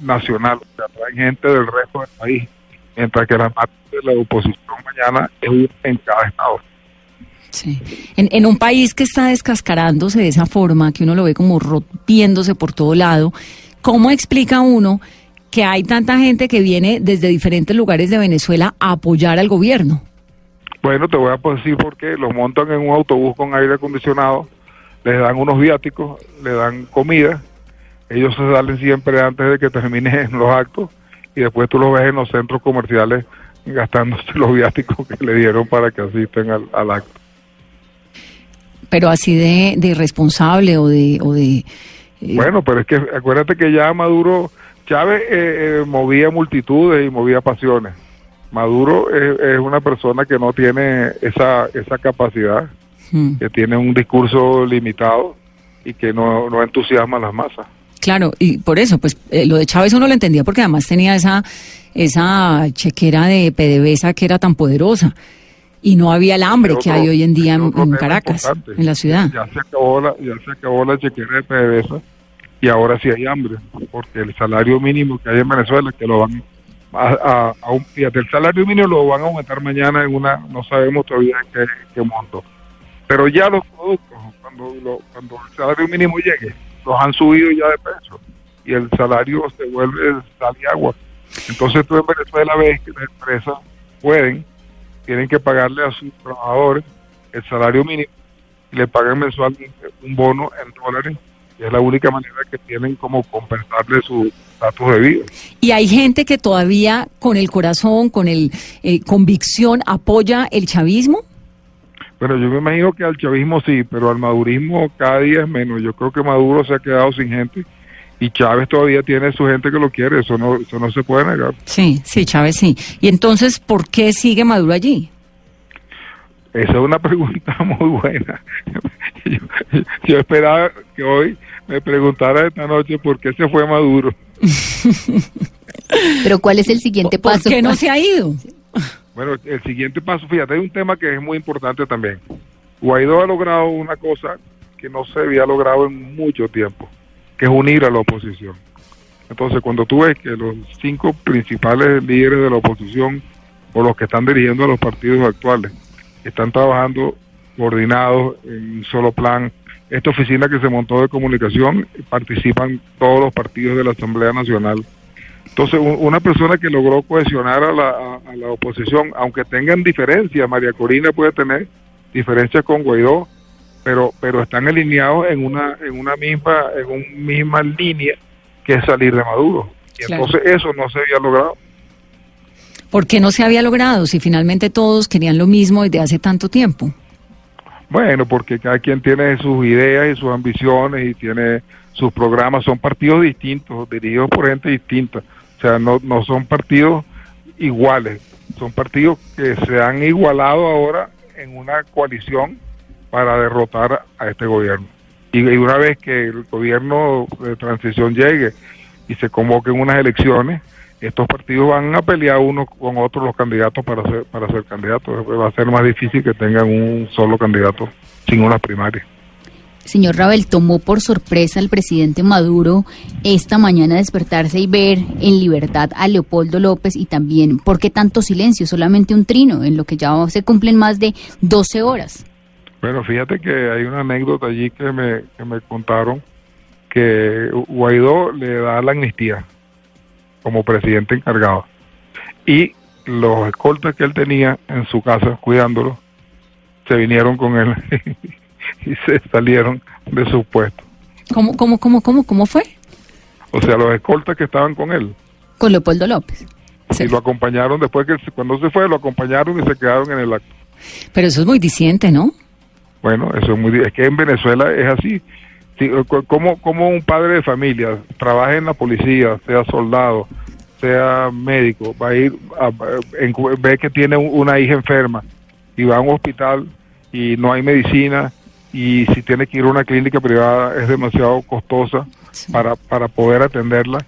nacional, o sea, traen gente del resto del país, mientras que la parte de la oposición mañana es en cada estado. Sí. En, en un país que está descascarándose de esa forma, que uno lo ve como rompiéndose por todo lado, ¿cómo explica uno que hay tanta gente que viene desde diferentes lugares de Venezuela a apoyar al gobierno? Bueno, te voy a decir por qué. Los montan en un autobús con aire acondicionado, les dan unos viáticos, le dan comida, ellos se salen siempre antes de que terminen los actos y después tú los ves en los centros comerciales gastándose los viáticos que le dieron para que asisten al, al acto. Pero así de, de irresponsable o de... O de eh, Bueno, pero es que acuérdate que ya Maduro, Chávez eh, eh, movía multitudes y movía pasiones. Maduro es, es una persona que no tiene esa, esa capacidad, hmm. que tiene un discurso limitado y que no, no entusiasma a las masas. Claro, y por eso, pues eh, lo de Chávez uno lo entendía porque además tenía esa, esa chequera de PDVSA que era tan poderosa y no había el hambre que hay hoy en día en, Caracas, en la ciudad. Ya se acabó la, ya se acabó la chequera de PDVSA y ahora sí hay hambre, porque el salario mínimo que hay en Venezuela, que lo van a, a, a un, fíjate, el salario mínimo lo van a aumentar mañana en una, no sabemos todavía en qué, qué monto. Pero ya los productos, cuando, lo- cuando el salario mínimo llegue, los han subido ya de peso y el salario se vuelve sal y agua. Entonces tú en Venezuela ves que las empresas pueden, tienen que pagarle a sus trabajadores el salario mínimo y le pagan mensualmente un bono en dólares y es la única manera que tienen como compensarle su estatus de vida. Y hay gente que todavía con el corazón, con el eh, convicción apoya el chavismo. Bueno, yo me imagino que al chavismo sí, pero al madurismo cada día es menos. Yo creo que Maduro se ha quedado sin gente y Chávez todavía tiene su gente que lo quiere, eso no, eso no se puede negar. Sí, sí, Chávez sí. Y entonces, ¿por qué sigue Maduro allí? Esa es una pregunta muy buena. Yo, yo esperaba que hoy me preguntara esta noche por qué se fue Maduro. Pero ¿cuál es el siguiente ¿Por paso? qué no se ha ido? Bueno, el siguiente paso, fíjate, hay un tema que es muy importante también. Guaidó ha logrado una cosa que no se había logrado en mucho tiempo, que es unir a la oposición. Entonces, cuando tú ves que los cinco principales líderes de la oposición o los que están dirigiendo a los partidos actuales están trabajando coordinados en un solo plan, esta oficina que se montó de comunicación participan todos los partidos de la Asamblea Nacional. Entonces, un- una persona que logró cohesionar a la, a la oposición, aunque tengan diferencias, María Corina puede tener diferencias con Guaidó, pero pero están alineados en una en una misma en una misma línea que es salir de Maduro. Y Claro. entonces eso no se había logrado. ¿Por qué no se había logrado si finalmente todos querían lo mismo desde hace tanto tiempo? Bueno, porque cada quien tiene sus ideas y sus ambiciones y tiene sus programas. Son partidos distintos, dirigidos por gente distinta. O sea, no, no son partidos iguales. Son partidos que se han igualado ahora en una coalición para derrotar a este gobierno. Y, una vez que el gobierno de transición llegue y se convoquen unas elecciones, estos partidos van a pelear unos con otros los candidatos para ser, para ser candidatos. Va a ser más difícil que tengan un solo candidato sin unas primarias. Señor Ravel, tomó por sorpresa al presidente Maduro esta mañana despertarse y ver en libertad a Leopoldo López y también, ¿por qué tanto silencio? Solamente un trino, en lo que ya se cumplen más de 12 horas. Bueno, fíjate que hay una anécdota allí que me, que me contaron que Guaidó le da la amnistía como presidente encargado y los escoltas que él tenía en su casa cuidándolo se vinieron con él y se salieron de su puesto. ¿Cómo, cómo, cómo, cómo, cómo fue? O sea, los escoltas que estaban con él Con Leopoldo López. y lo acompañaron después que cuando se fue lo acompañaron y se quedaron en el acto. Pero eso es muy disidente, ¿no? Bueno, eso es muy es que en Venezuela es así. Sí, como como un padre de familia trabaja en la policía, sea soldado, sea médico, va a ir a, en- ve que tiene un- una hija enferma y va a un hospital y no hay medicina y si tiene que ir a una clínica privada es demasiado costosa para, para poder atenderla.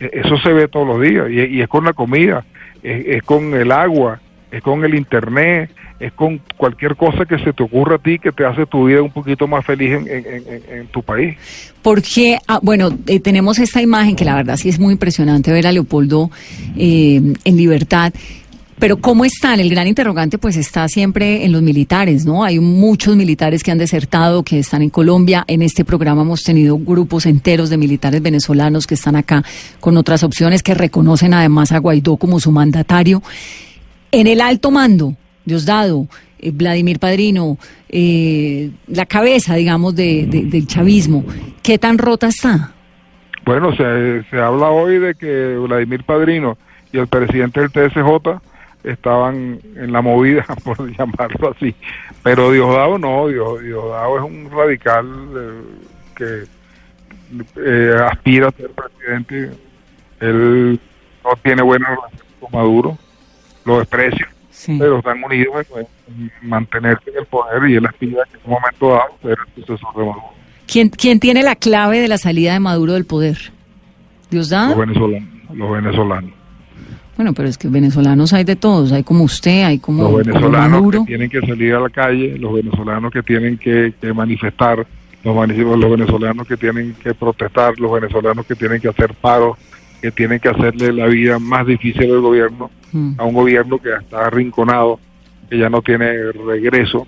E- Eso se ve todos los días y, y es con la comida, es, es con el agua, es con el internet, es con cualquier cosa que se te ocurra a ti que te hace tu vida un poquito más feliz en, tu país. Porque, ah, bueno, eh, tenemos esta imagen que la verdad sí es muy impresionante ver a Leopoldo eh, en libertad. Pero ¿cómo están? El gran interrogante pues está siempre en los militares, ¿no? Hay muchos militares que han desertado, que están en Colombia. En este programa hemos tenido grupos enteros de militares venezolanos que están acá con otras opciones, que reconocen además a Guaidó como su mandatario. En el alto mando, Diosdado, eh, Vladimir Padrino, eh, la cabeza, digamos, de- de- del chavismo, ¿qué tan rota está? Bueno, se, se habla hoy de que Vladimir Padrino y el presidente del TSJ estaban en la movida, por llamarlo así. Pero Diosdado no, Dios, Diosdado es un radical eh, que eh, aspira a ser presidente. Él no tiene buena relación con Maduro, lo desprecia, pero están unidos en, en mantenerse en el poder y él aspira que en un momento dado ser el sucesor de Maduro. ¿Quién, quién tiene la clave de la salida de Maduro del poder? ¿Diosdado? Los venezolanos. Los venezolanos. Bueno, pero es que venezolanos hay de todos, hay como usted, hay como, los venezolanos que tienen que salir a la calle, los venezolanos que tienen que, que manifestar, los, mani- los venezolanos que tienen que protestar, los venezolanos que tienen que hacer paros, que tienen que hacerle la vida más difícil al gobierno, Mm. a un gobierno que está arrinconado, que ya no tiene regreso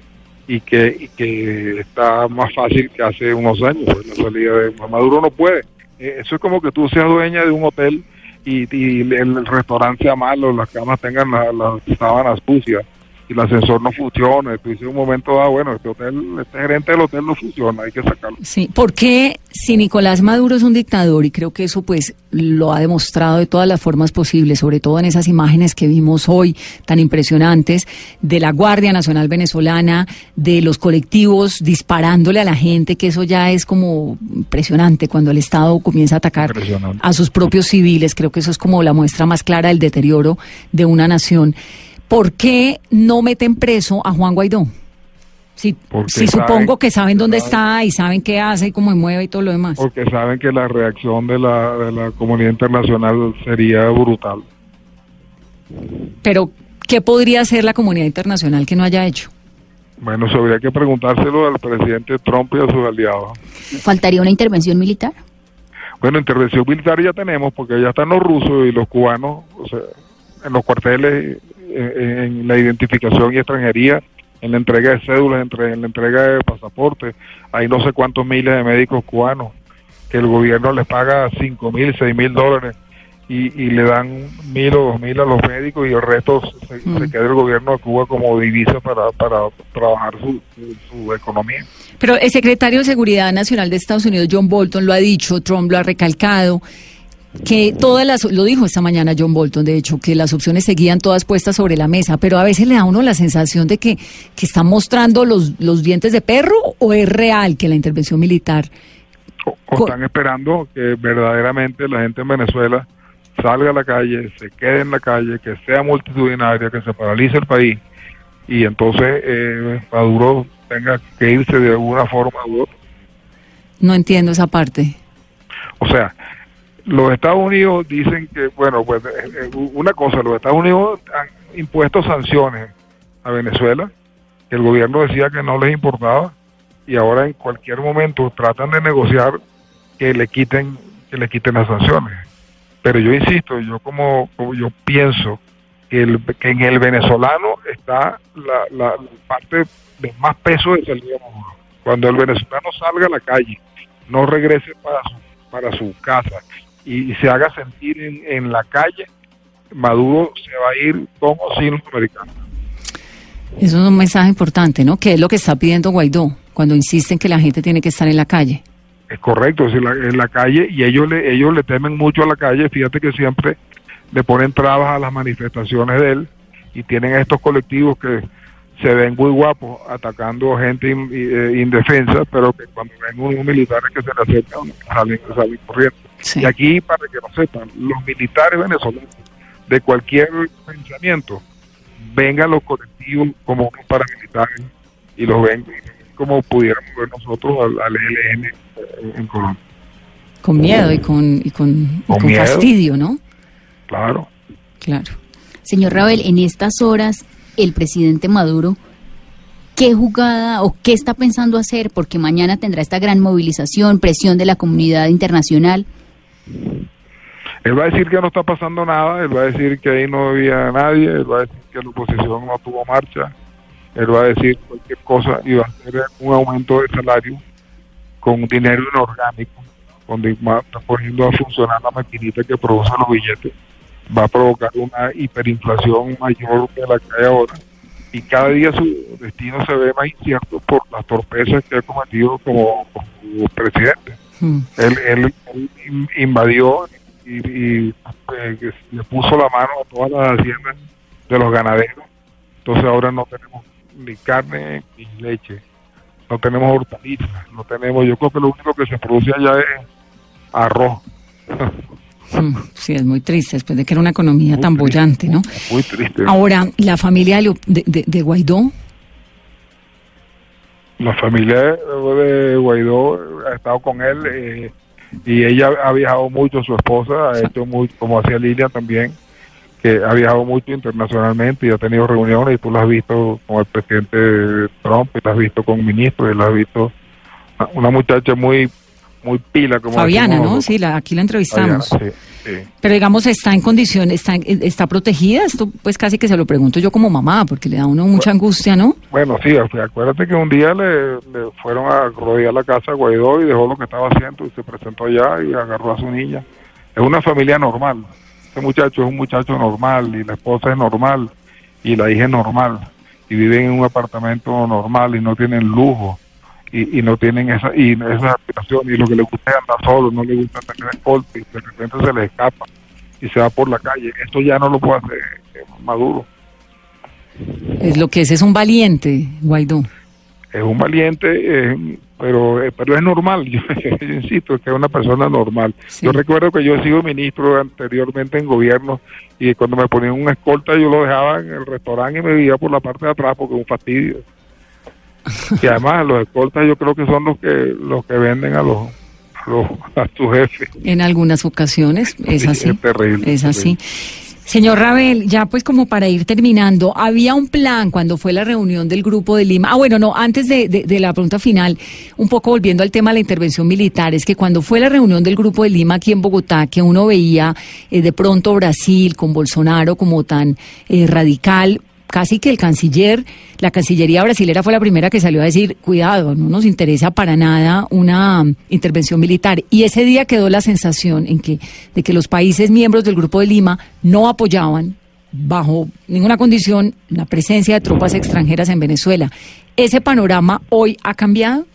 y que, y que está más fácil que hace unos años. pues, la salida de Maduro no puede. Eh, eso es como que tú seas dueña de un hotel y, y el, el restaurante sea malo, las camas tengan la- las sábanas sucias y el ascensor no funciona. Tú dices en un momento, ah, bueno, este hotel, este gerente del hotel no funciona, hay que sacarlo. Sí, porque si Nicolás Maduro es un dictador, y creo que eso pues lo ha demostrado de todas las formas posibles, sobre todo en esas imágenes que vimos hoy tan impresionantes de la Guardia Nacional Venezolana, de los colectivos disparándole a la gente, que eso ya es como impresionante cuando el Estado comienza a atacar a sus propios civiles, creo que eso es como la muestra más clara del deterioro de una nación. ¿Por qué no meten preso a Juan Guaidó? Si, supongo que saben dónde está y saben qué hace y cómo se mueve y todo lo demás. Porque saben que la reacción de la, de la comunidad internacional sería brutal. Pero, ¿qué podría hacer la comunidad internacional que no haya hecho? Bueno, eso habría que preguntárselo al presidente Trump y a sus aliados. ¿Faltaría una intervención militar? Bueno, intervención militar ya tenemos, porque ya están los rusos y los cubanos, o sea, en los cuarteles, en la identificación y extranjería, en la entrega de cédulas, entre, en la entrega de pasaportes. Hay no sé cuántos miles de médicos cubanos que el gobierno les paga cinco mil, seis mil dólares y, y le dan mil o dos mil a los médicos y el resto se, se queda el gobierno de Cuba como divisa para, para trabajar su, su- su economía. Pero el secretario de Seguridad Nacional de Estados Unidos, John Bolton, lo ha dicho, Trump lo ha recalcado, que todas las, lo dijo esta mañana John Bolton, de hecho, que las opciones seguían todas puestas sobre la mesa, pero a veces le da a uno la sensación de que, que están mostrando los, los dientes de perro o es real que la intervención militar... o están esperando que verdaderamente la gente en Venezuela salga a la calle, se quede en la calle, que sea multitudinaria, que se paralice el país y entonces eh, Maduro tenga que irse de alguna forma u otra. No entiendo esa parte. O sea, los Estados Unidos dicen que, bueno, pues eh, eh, una cosa, los Estados Unidos han impuesto sanciones a Venezuela, que el gobierno decía que no les importaba, y ahora en cualquier momento tratan de negociar que le quiten, que le quiten las sanciones. Pero yo insisto, yo como, yo pienso que, el, que en el venezolano está la, la, parte de más peso de salida Maduro. Cuando el venezolano salga a la calle, no regrese para su, para su casa y, y se haga sentir en, en la calle, Maduro se va a ir con o sin los americanos. Eso es un mensaje importante, ¿no? Que es lo que está pidiendo Guaidó cuando insisten que la gente tiene que estar en la calle. Es correcto, es en la, en la calle y ellos le, ellos le temen mucho a la calle. Fíjate que siempre le ponen trabas a las manifestaciones de él y tienen estos colectivos que se ven muy guapos atacando gente in- eh, indefensa, pero que cuando ven unos militares que se le acercan salen, salen corriendo. Y aquí, para que no sepan, los militares venezolanos de cualquier pensamiento vengan los colectivos como unos paramilitares y los ven como pudiéramos ver nosotros al, al ELN en, en Colombia. Con miedo y con, y con, y Con con miedo. fastidio, ¿no? Claro. Claro. Señor Ravel, en estas horas, el presidente Maduro, ¿qué jugada o qué está pensando hacer? Porque mañana tendrá esta gran movilización, presión de la comunidad internacional. Él va a decir que no está pasando nada, él va a decir que ahí no había nadie, él va a decir que la oposición no tuvo marcha, él va a decir cualquier cosa y va a hacer un aumento de salario con dinero inorgánico, donde está poniendo a funcionar la maquinita que produce los billetes, va a provocar una hiperinflación mayor de la que hay ahora y cada día su destino se ve más incierto por las torpezas que ha cometido como presidente. Él, él- él in- invadió y, y, eh, le puso la mano a todas las haciendas de los ganaderos. Entonces ahora no tenemos ni carne ni leche, no tenemos hortalizas, no tenemos, yo creo que lo único que se produce allá es arroz. Mm, Sí, es muy triste, después de que era una economía tan bollante, ¿no? Muy triste. Ahora, la familia de Guaidó, La familia de Guaidó ha estado con él eh, y ella ha viajado mucho, su esposa ha hecho muy, como hacía Lilia también, que ha viajado mucho internacionalmente y ha tenido reuniones y tú la has visto con el presidente Trump, y la has visto con ministros, y la has visto una muchacha muy muy pila como Fabiana, ¿no? Sí, la, aquí la entrevistamos. Fabiana, sí, sí. Pero digamos, está en condiciones, está, está protegida. Esto pues casi que se lo pregunto yo como mamá, porque le da a uno mucha angustia, ¿no? Bueno, sí, acu- acuérdate que un día le, le fueron a rodear la casa a Guaidó y dejó lo que estaba haciendo y se presentó allá y agarró a su niña. Es una familia normal. Este muchacho es un muchacho normal y la esposa es normal y la hija es normal y viven en un apartamento normal y no tienen lujo y, y no tienen esa y esa aspiración y lo que le gusta es andar solo, no le gusta tener escolta y de repente se les escapa y se va por la calle. Esto ya no lo puede hacer eh, Maduro. Es lo que es, es un valiente, Guaidó. es un valiente, eh, pero eh, pero es normal, yo, yo insisto, que es una persona normal. Yo recuerdo que yo he sido ministro anteriormente en gobierno y cuando me ponían una escolta yo lo dejaba en el restaurante y me iba por la parte de atrás porque es un fastidio. Y además los escoltas yo creo que son los que los que venden a los a, sus jefes. En algunas ocasiones, es Sí, así. es terrible, Es es así. Señor Rabel, ya pues como para ir terminando, había un plan cuando fue la reunión del Grupo de Lima. Ah, bueno, no, antes de, de- de la pregunta final, un poco volviendo al tema de la intervención militar, es que cuando fue la reunión del Grupo de Lima aquí en Bogotá, que uno veía eh, de pronto Brasil con Bolsonaro como tan eh, radical, casi que el canciller, la Cancillería brasilera fue la primera que salió a decir, cuidado, no nos interesa para nada una intervención militar. Y ese día quedó la sensación en que, de que los países miembros del Grupo de Lima no apoyaban bajo ninguna condición la presencia de tropas extranjeras en Venezuela. ¿Ese panorama hoy ha cambiado?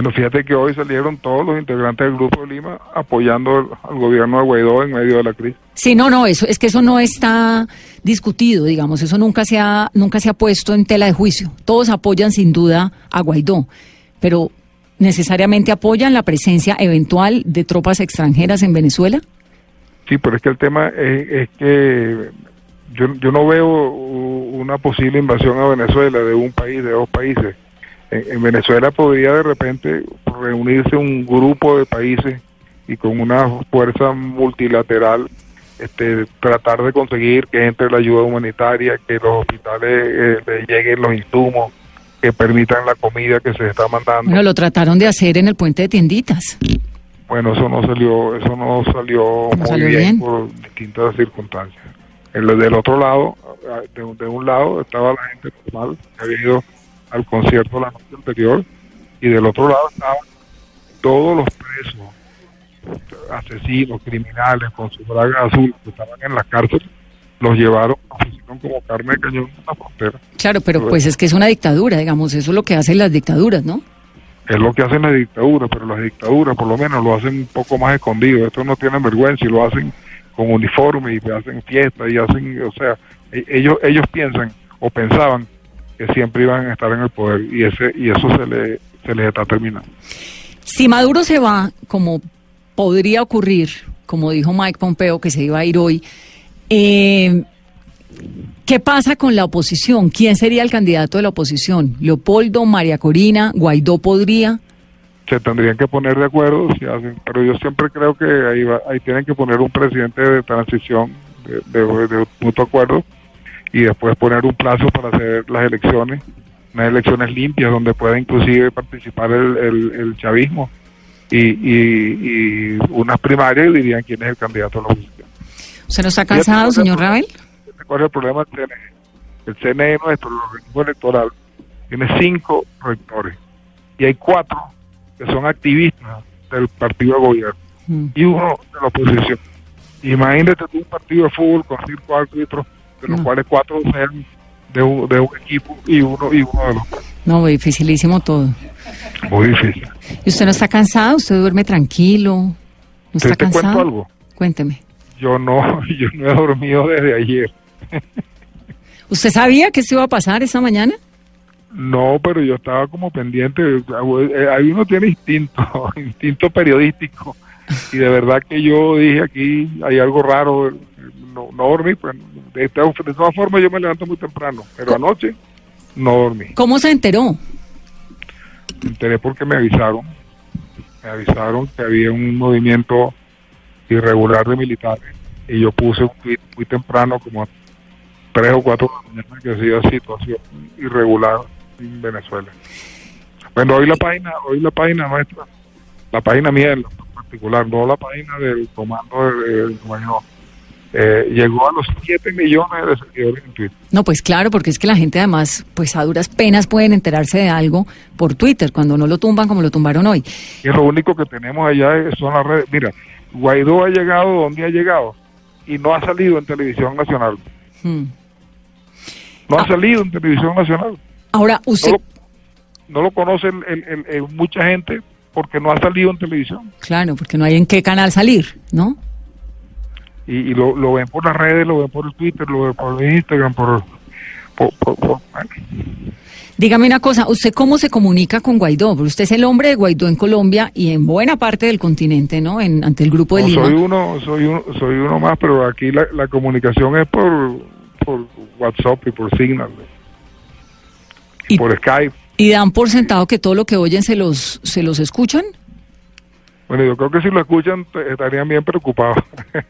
Bueno, fíjate que hoy salieron todos los integrantes del Grupo de Lima apoyando al, gobierno de Guaidó en medio de la crisis. Sí, no, no, eso es que eso no está discutido, digamos, eso nunca se ha nunca se ha puesto en tela de juicio. Todos apoyan sin duda a Guaidó, pero necesariamente apoyan la presencia eventual de tropas extranjeras en Venezuela. Sí, pero es que el tema es, es que yo, yo no veo una posible invasión a Venezuela de un país, de dos países. En, en Venezuela podría de repente reunirse un grupo de países y con una fuerza multilateral este, tratar de conseguir que entre la ayuda humanitaria, que los hospitales eh, le lleguen los insumos, que permitan la comida que se está mandando. Bueno, lo trataron de hacer en el puente de tienditas. Bueno, eso no salió, eso no salió muy salió bien, bien. por distintas circunstancias. En lo del otro lado, ah, de un lado estaba la gente normal que había ido al concierto la noche anterior y del otro lado estaban todos los presos, asesinos, criminales con su braga azul que estaban en la cárcel, los llevaron, los pusieron como carne de cañón en la frontera. Claro, pero pues es que es una dictadura, digamos, eso es lo que hacen las dictaduras, ¿no? Es lo que hacen las dictaduras, pero las dictaduras por lo menos lo hacen un poco más escondido. Estos no tienen vergüenza y lo hacen con uniforme y hacen fiestas y hacen, o sea, e- ellos ellos piensan o pensaban que siempre iban a estar en el poder y ese y eso se le se les está terminando. Si Maduro se va, como podría ocurrir, como dijo Mike Pompeo, que se iba a ir hoy, eh, ¿qué pasa con la oposición? ¿Quién sería el candidato de la oposición? ¿Leopoldo, María Corina, Guaidó podría? se tendrían que poner de acuerdo si hacen, pero yo siempre creo que ahí, va- ahí tienen que poner un presidente de transición de, de- de mutuo acuerdo y después poner un plazo para hacer las elecciones, unas elecciones limpias donde pueda inclusive participar el, el- el chavismo y, y, y unas primarias y dirían quién es el candidato a la oposición. ¿Usted no está cansado, señor Ravel? ¿Cuál es el problema del CNE? El CNE nuestro, el organismo electoral, tiene cinco rectores y hay cuatro que son activistas del partido de gobierno y uno de la oposición. Imagínate tú un partido de fútbol con cinco árbitros, de los cuales cuatro sean de un, de un equipo y uno y uno de los No, dificilísimo todo. muy difícil. ¿Y usted no está cansado? ¿Usted duerme tranquilo? ¿No ¿Te, está te cuento cansado? algo? Cuénteme. Yo no, yo no he dormido desde ayer. ¿Usted sabía que esto iba a pasar esta mañana? No, pero yo estaba como pendiente. Eh, Ahí uno tiene instinto, instinto periodístico. Y de verdad que yo dije aquí hay algo raro. No, no dormí, pues de, esta- de todas formas yo me levanto muy temprano. Pero anoche no dormí. ¿Cómo se enteró? Me enteré porque me avisaron. Me avisaron que había un movimiento irregular de militares. Y yo puse un tweet muy temprano, como a tres o cuatro de la mañana, que hacía situación irregular en Venezuela. Bueno, hoy la página, hoy la página nuestra, la página mía en particular, no la página del comando del Guaidó, eh, llegó a los 7 millones de seguidores en Twitter. No, pues claro, porque es que la gente además, pues a duras penas pueden enterarse de algo por Twitter, cuando no lo tumban como lo tumbaron hoy. Y lo único que tenemos allá son las redes. Mira, Guaidó ha llegado donde ha llegado y no ha salido en televisión nacional. Hmm. No Ah. ha salido en televisión nacional. Ahora, usted, No lo, no lo conoce el- el- el- el- mucha gente porque no ha salido en televisión. claro, porque no hay en qué canal salir, ¿no? Y, y lo, lo ven por las redes, lo ven por el Twitter, lo ven por el Instagram, por... por- por-. Dígame una cosa, ¿usted cómo se comunica con Guaidó? Porque usted es el hombre de Guaidó en Colombia y en buena parte del continente, ¿no? En, ante el grupo de No, Lima. soy uno, soy uno, soy uno más, pero aquí la, la comunicación es por, por WhatsApp y por Signal. Y por Skype. ¿Y dan por sentado que todo lo que oyen se los, se los escuchan? Bueno, yo creo que si lo escuchan estarían bien preocupados.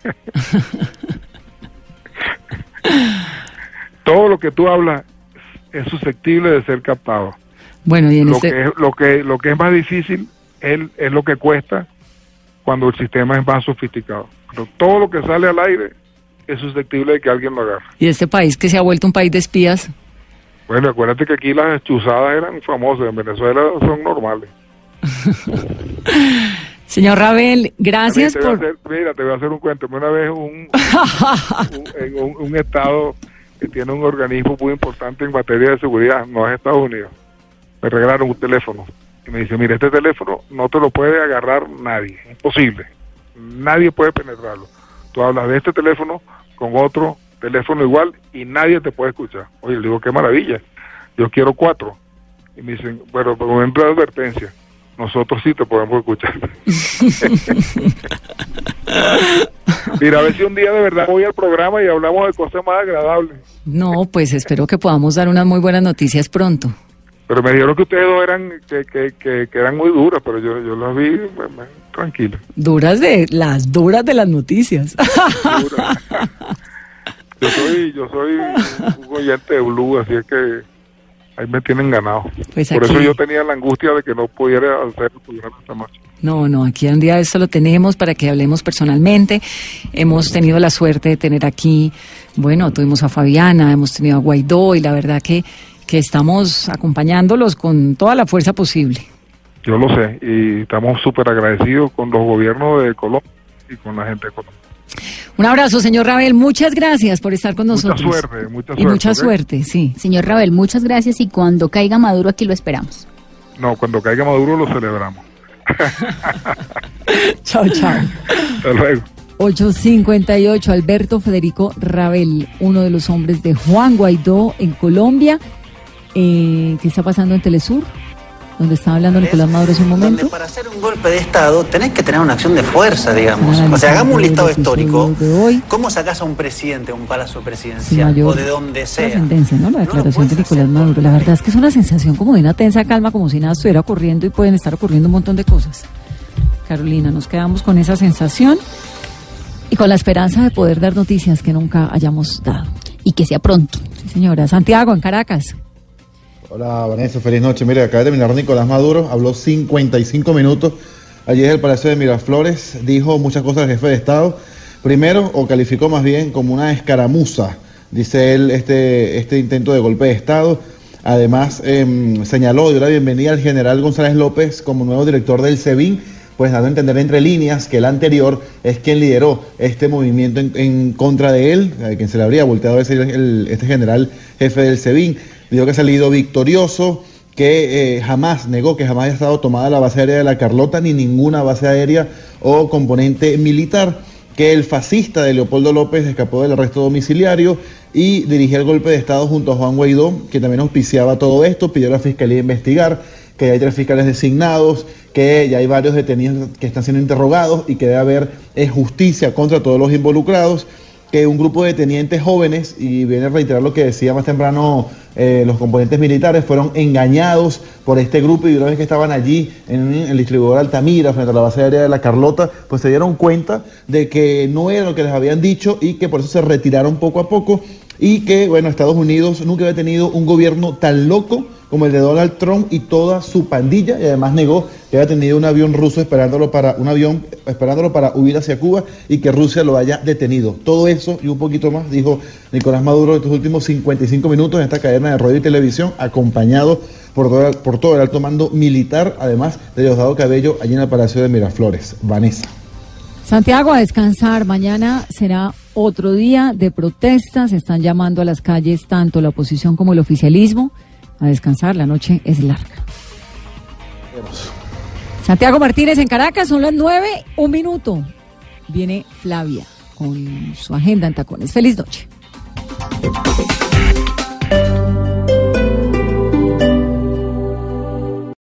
Todo lo que tú hablas es susceptible de ser captado. Bueno, y en Lo que, es, lo, que, lo que es más difícil es, es lo que cuesta cuando el sistema es más sofisticado. Pero todo lo que sale al aire es susceptible de que alguien lo agarre. Y este país que se ha vuelto un país de espías. Bueno, acuérdate que aquí las chuzadas eran famosas, en Venezuela son normales. Señor Rabel, gracias por... hacer- mira, te voy a hacer un cuento. Una vez un, un- en un, un estado que tiene un organismo muy importante en materia de seguridad, no es Estados Unidos, me regalaron un teléfono. Y me dice, mira, este teléfono no te lo puede agarrar nadie, imposible. Nadie puede penetrarlo. Tú hablas de este teléfono con otro teléfono igual y nadie te puede escuchar. Oye, le digo, qué maravilla. Yo quiero cuatro. Y me dicen, bueno, por momento de advertencia, nosotros sí te podemos escuchar. Mira, a ver si un día de verdad voy al programa y hablamos de cosas más agradables. No, pues espero que podamos dar unas muy buenas noticias pronto. Pero me dijeron que ustedes dos eran, que, que, que, que eran muy duras, pero yo, yo las vi bueno, bueno, tranquilas. Duras de... las duras de las noticias. Yo soy, yo soy un oyente de Blue, así es que ahí me tienen ganado. Pues Por eso yo tenía la angustia de que no pudiera hacer el programa esta noche. No, no, aquí un día de esto lo tenemos para que hablemos personalmente. Hemos tenido la suerte de tener aquí, bueno, tuvimos a Fabiana, hemos tenido a Guaidó y la verdad que, que estamos acompañándolos con toda la fuerza posible. Yo lo sé y estamos súper agradecidos con los gobiernos de Colombia y con la gente de Colombia. Un abrazo, señor Rabel. Muchas gracias por estar con nosotros. suerte, mucha Y suerte, mucha ¿ok? suerte, sí. Señor Rabel, muchas gracias y cuando caiga Maduro aquí lo esperamos. No, cuando caiga Maduro lo celebramos. Chao, chao. Hasta luego. 858, Alberto Federico Rabel, uno de los hombres de Juan Guaidó en Colombia. Eh, ¿Qué está pasando en Telesur? Donde estaba hablando Nicolás Maduro hace un momento. Donde para hacer un golpe de Estado tenés que tener una acción de fuerza, digamos. O sea, hagamos un listado histórico. ¿Cómo sacás a un presidente, a un palacio presidencial o de donde sea? Trascendencia, ¿no? La declaración de Nicolás Maduro. La verdad es que es una sensación como de una tensa calma, como si nada estuviera ocurriendo y pueden estar ocurriendo un montón de cosas. Carolina, nos quedamos con esa sensación y con la esperanza de poder dar noticias que nunca hayamos dado. Y que sea pronto. Sí, señora. Santiago, en Caracas. Hola Vanessa, feliz noche. Mire, acaba de terminar Nicolás Maduro, habló 55 minutos allí en el Palacio de Miraflores, dijo muchas cosas al jefe de Estado. Primero, o calificó más bien como una escaramuza, dice él, este, este intento de golpe de Estado. Además, eh, señaló, dio la bienvenida al general González López como nuevo director del SEBIN, pues dando a entender entre líneas que el anterior es quien lideró este movimiento en, contra de él, a quien se le habría volteado a el, este general jefe del SEBIN dijo que ha salido victorioso, que eh, jamás negó que jamás haya estado tomada la base aérea de la Carlota ni ninguna base aérea o componente militar, que el fascista de Leopoldo López escapó del arresto domiciliario y dirigió el golpe de Estado junto a Juan Guaidó, que también auspiciaba todo esto, pidió a la Fiscalía investigar, que ya hay tres fiscales designados, que ya hay varios detenidos que están siendo interrogados y que debe haber eh, justicia contra todos los involucrados que un grupo de tenientes jóvenes, y viene a reiterar lo que decía más temprano eh, los componentes militares, fueron engañados por este grupo y una vez que estaban allí en el distribuidor Altamira, frente a la base aérea de la Carlota, pues se dieron cuenta de que no era lo que les habían dicho y que por eso se retiraron poco a poco y que, bueno, Estados Unidos nunca había tenido un gobierno tan loco como el de Donald Trump y toda su pandilla, y además negó que había tenido un avión ruso esperándolo para un avión esperándolo para huir hacia Cuba y que Rusia lo haya detenido. Todo eso y un poquito más dijo Nicolás Maduro en estos últimos 55 minutos en esta cadena de radio y televisión, acompañado por todo, por todo el alto mando militar, además de Diosdado Cabello, allí en el Palacio de Miraflores. Vanessa. Santiago, a descansar. Mañana será otro día de protestas. Están llamando a las calles tanto la oposición como el oficialismo a descansar. La noche es larga. Santiago Martínez en Caracas, son las nueve, un minuto. Viene Flavia con su agenda en tacones. Feliz noche.